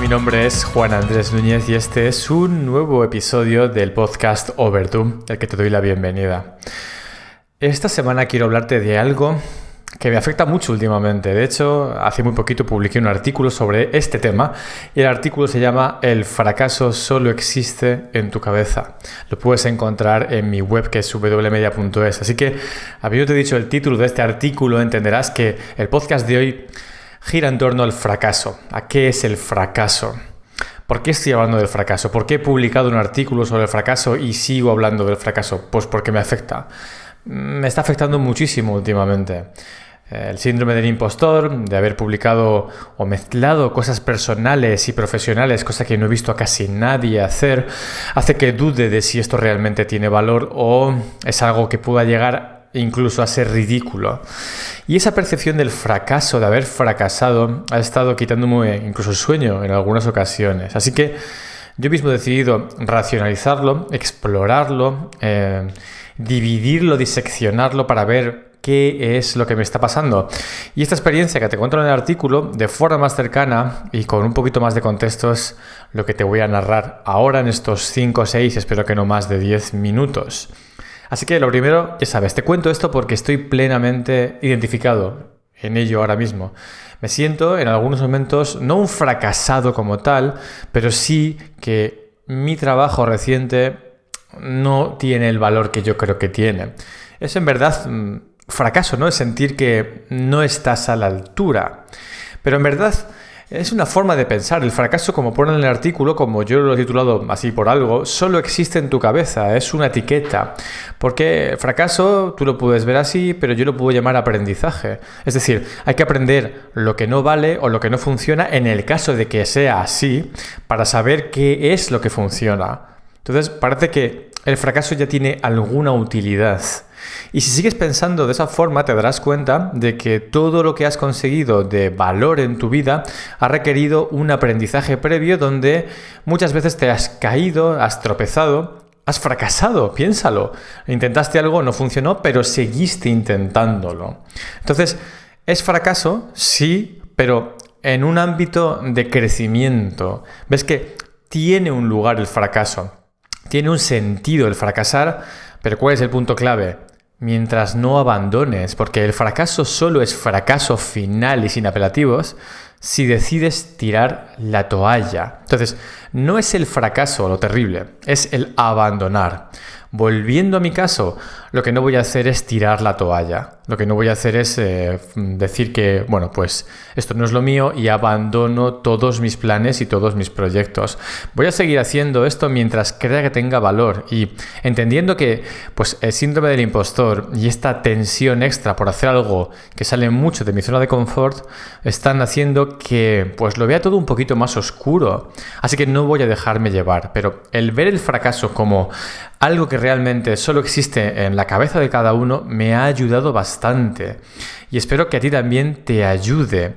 Mi nombre es Juan Andrés Núñez y este es un nuevo episodo del podcast Overdue, al que te doy la bienvenida. Esta semana quiero hablarte de algo que me afecta mucho últimamente. De hecho, hace muy poquito publiqué un artículo sobre este tema y el artículo se llama El fracaso solo existe en tu cabeza. Lo puedes encontrar en mi web que es wmedia.es. Así que, habiéndote dicho el título de este artículo, entenderás que el podcast de hoy gira en torno al fracaso. ¿A qué es el fracaso? ¿Por qué estoy hablando del fracaso? ¿Por qué he publicado un artículo sobre el fracaso y sigo hablando del fracaso? Pues porque me afecta. Me está afectando muchísimo últimamente. El síndrome del impostor, de haber publicado o mezclado cosas personales y profesionales, cosa que no he visto a casi nadie hacer, hace que dude de si esto realmente tiene valor o es algo que pueda llegar incluso a ser ridículo. Y esa percepción del fracaso, de haber fracasado, ha estado quitándome incluso el sueño en algunas ocasiones. Así que yo mismo he decidido racionalizarlo, explorarlo, eh, dividirlo, diseccionarlo para ver qué es lo que me está pasando. Y esta experiencia que te cuento en el artículo, de forma más cercana y con un poquito más de contexto, es lo que te voy a narrar ahora en estos 5 o 6, espero que no más de 10 minutos. Así que lo primero, ya sabes, te cuento esto porque estoy plenamente identificado en ello ahora mismo. Me siento en algunos momentos no un fracasado como tal, pero sí que mi trabajo reciente no tiene el valor que yo creo que tiene. Es en verdad mm, fracaso, ¿no? Es sentir que no estás a la altura. Pero en verdad es una forma de pensar. El fracaso, como pone en el artículo, como yo lo he titulado así por algo, solo existe en tu cabeza, es una etiqueta. Porque fracaso tú lo puedes ver así, pero yo lo puedo llamar aprendizaje. Es decir, hay que aprender lo que no vale o lo que no funciona en el caso de que sea así, para saber qué es lo que funciona. Entonces, parece que el fracaso ya tiene alguna utilidad. Y si sigues pensando de esa forma, te darás cuenta de que todo lo que has conseguido de valor en tu vida ha requerido un aprendizaje previo donde muchas veces te has caído, has tropezado, has fracasado, piénsalo. Intentaste algo, no funcionó, pero seguiste intentándolo. Entonces, ¿es fracaso? Sí, pero en un ámbito de crecimiento. ¿Ves que tiene un lugar el fracaso? Tiene un sentido el fracasar, pero ¿cuál es el punto clave? mientras no abandones, porque el fracaso solo es fracaso final y sin apelativos si decides tirar la toalla. Entonces, no es el fracaso lo terrible, es el abandonar. Volviendo a mi caso, lo que no voy a hacer es tirar la toalla. Lo que no voy a hacer es eh, decir que, bueno, pues esto no es lo mío y abandono todos mis planes y todos mis proyectos. Voy a seguir haciendo esto mientras crea que tenga valor y entendiendo que, pues, el síndrome del impostor y esta tensión extra por hacer algo que sale mucho de mi zona de confort están haciendo que, pues, lo vea todo un poquito más oscuro. Así que no voy a dejarme llevar, pero el ver el fracaso como algo que realmente solo existe en la cabeza de cada uno me ha ayudado bastante. Y espero que a ti también te ayude.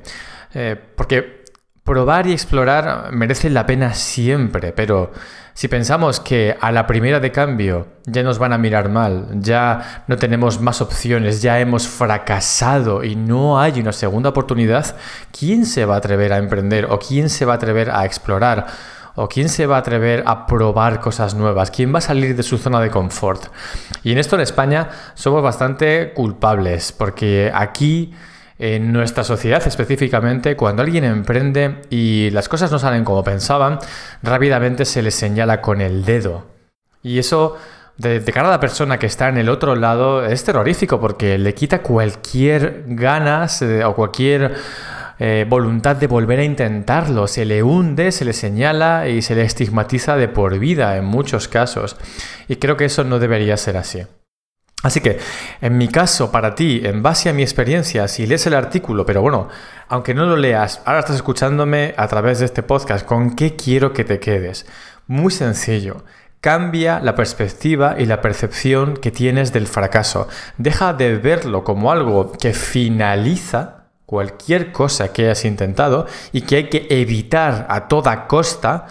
Eh, porque probar y explorar merece la pena siempre, pero si pensamos que a la primera de cambio ya nos van a mirar mal, ya no tenemos más opciones, ya hemos fracasado y no hay una segunda oportunidad, ¿quién se va a atrever a emprender o quién se va a atrever a explorar? ¿O quién se va a atrever a probar cosas nuevas? ¿Quién va a salir de su zona de confort? Y en esto en España somos bastante culpables, porque aquí en nuestra sociedad específicamente, cuando alguien emprende y las cosas no salen como pensaban, rápidamente se le señala con el dedo. Y eso, de, cara a la persona que está en el otro lado, es terrorífico porque le quita cualquier ganas eh, o cualquier eh, voluntad de volver a intentarlo. Se le hunde, se le señala y se le estigmatiza de por vida en muchos casos. Y creo que eso no debería ser así. Así que, en mi caso, para ti, en base a mi experiencia, si lees el artículo, pero bueno, aunque no lo leas, ahora estás escuchándome a través de este podcast, ¿con qué quiero que te quedes? Muy sencillo. Cambia la perspectiva y la percepción que tienes del fracaso. Deja de verlo como algo que finaliza cualquier cosa que hayas intentado y que hay que evitar a toda costa,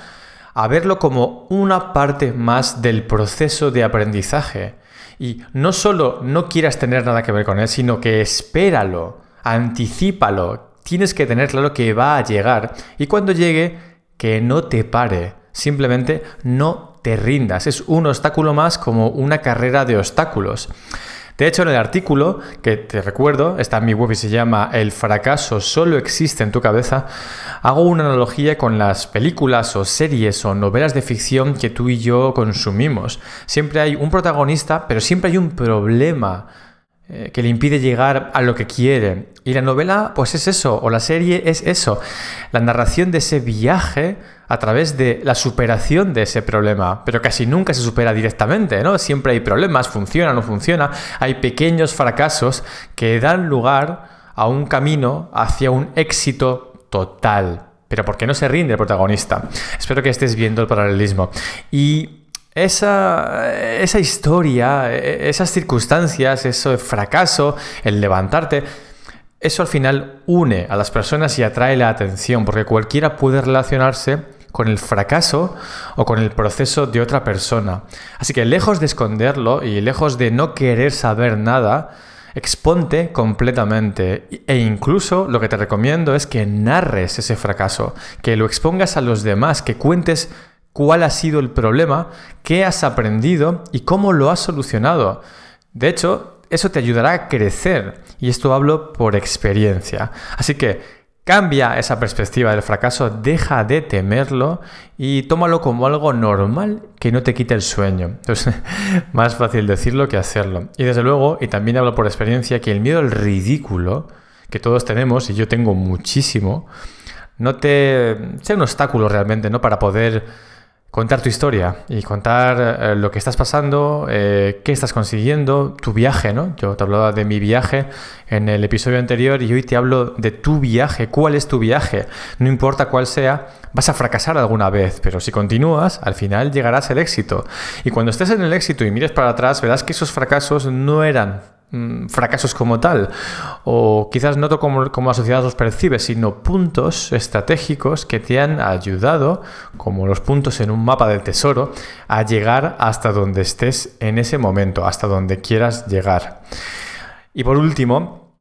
a verlo como una parte más del proceso de aprendizaje. Y no solo no quieras tener nada que ver con él, sino que espéralo, anticípalo, tienes que tener claro que va a llegar y cuando llegue, que no te pare. Simplemente no te rindas. Es un obstáculo más como una carrera de obstáculos. De hecho, en el artículo, que te recuerdo, está en mi web y se llama El fracaso solo existe en tu cabeza, hago una analogía con las películas o series o novelas de ficción que tú y yo consumimos. Siempre hay un protagonista, pero siempre hay un problema eh, que le impide llegar a lo que quiere. Y la novela, pues es eso, o la serie es eso, la narración de ese viaje a través de la superación de ese problema, pero casi nunca se supera directamente, ¿no? Siempre hay problemas, funciona, no funciona, hay pequeños fracasos que dan lugar a un camino hacia un éxito total. Pero ¿por qué no se rinde el protagonista? Espero que estés viendo el paralelismo. Y esa, esa historia, esas circunstancias, ese fracaso, el levantarte, eso al final une a las personas y atrae la atención, porque cualquiera puede relacionarse con el fracaso o con el proceso de otra persona. Así que lejos de esconderlo y lejos de no querer saber nada, exponte completamente. E incluso lo que te recomiendo es que narres ese fracaso, que lo expongas a los demás, que cuentes cuál ha sido el problema, qué has aprendido y cómo lo has solucionado. De hecho, eso te ayudará a crecer. Y esto hablo por experiencia. Así que Cambia esa perspectiva del fracaso, deja de temerlo y tómalo como algo normal que no te quite el sueño. Es más fácil decirlo que hacerlo. Y desde luego, y también hablo por experiencia, que el miedo al ridículo que todos tenemos, y yo tengo muchísimo, no te sea un obstáculo realmente, ¿no? Para poder contar tu historia y contar eh, lo que estás pasando, eh, qué estás consiguiendo, tu viaje, ¿no? Yo te hablaba de mi viaje en el episodio anterior y hoy te hablo de tu viaje, cuál es tu viaje. No importa cuál sea, vas a fracasar alguna vez, pero si continúas, al final llegarás al éxito. Y cuando estés en el éxito y mires para atrás, verás que esos fracasos no eran fracasos como tal, o quizás no como, como la sociedad los percibe, sino puntos estratégicos que te han ayudado, como los puntos en un mapa del tesoro, a llegar hasta donde estés en ese momento, hasta donde quieras llegar. Y por último,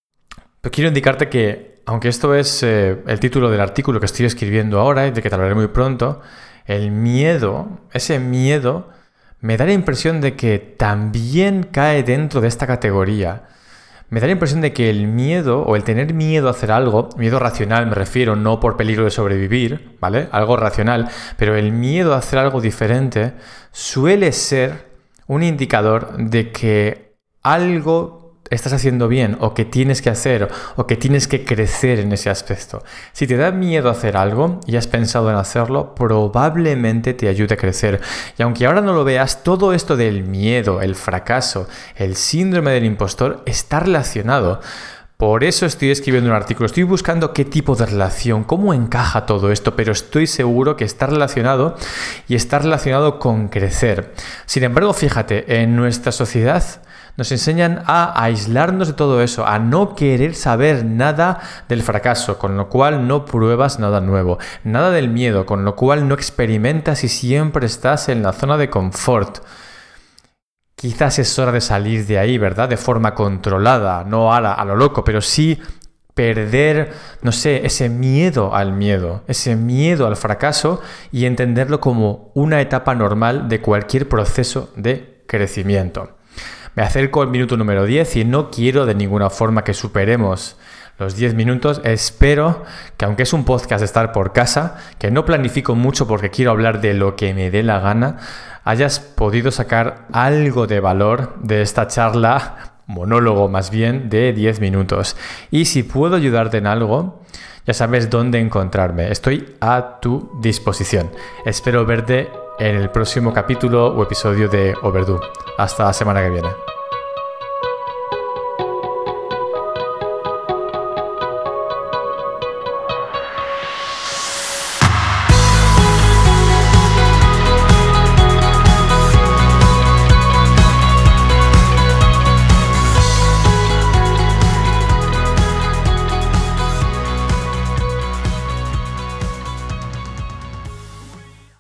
quiero indicarte que, aunque esto es eh, el título del artículo que estoy escribiendo ahora y de que te hablaré muy pronto, el miedo, ese miedo, me da la impresión de que también cae dentro de esta categoría. Me da la impresión de que el miedo o el tener miedo a hacer algo, miedo racional me refiero, no por peligro de sobrevivir, ¿vale? Algo racional, pero el miedo a hacer algo diferente suele ser un indicador de que algo estás haciendo bien o que tienes que hacer o que tienes que crecer en ese aspecto. Si te da miedo hacer algo y has pensado en hacerlo, probablemente te ayude a crecer. Y aunque ahora no lo veas, todo esto del miedo, el fracaso, el síndrome del impostor está relacionado. Por eso estoy escribiendo un artículo, estoy buscando qué tipo de relación, cómo encaja todo esto, pero estoy seguro que está relacionado y está relacionado con crecer. Sin embargo, fíjate, en nuestra sociedad nos enseñan a aislarnos de todo eso, a no querer saber nada del fracaso, con lo cual no pruebas nada nuevo, nada del miedo, con lo cual no experimentas y siempre estás en la zona de confort. Quizás es hora de salir de ahí, ¿verdad? De forma controlada, no a, a lo loco, pero sí perder, no sé, ese miedo al miedo, ese miedo al fracaso y entenderlo como una etapa normal de cualquier proceso de crecimiento. Me acerco al minuto número 10 y no quiero de ninguna forma que superemos los 10 minutos. Espero que aunque es un podcast de estar por casa, que no planifico mucho porque quiero hablar de lo que me dé la gana, hayas podido sacar algo de valor de esta charla, monólogo más bien, de 10 minutos. Y si puedo ayudarte en algo, ya sabes dónde encontrarme. Estoy a tu disposición. Espero verte en el próximo capítulo o episodio de Overdue. Hasta la semana que viene.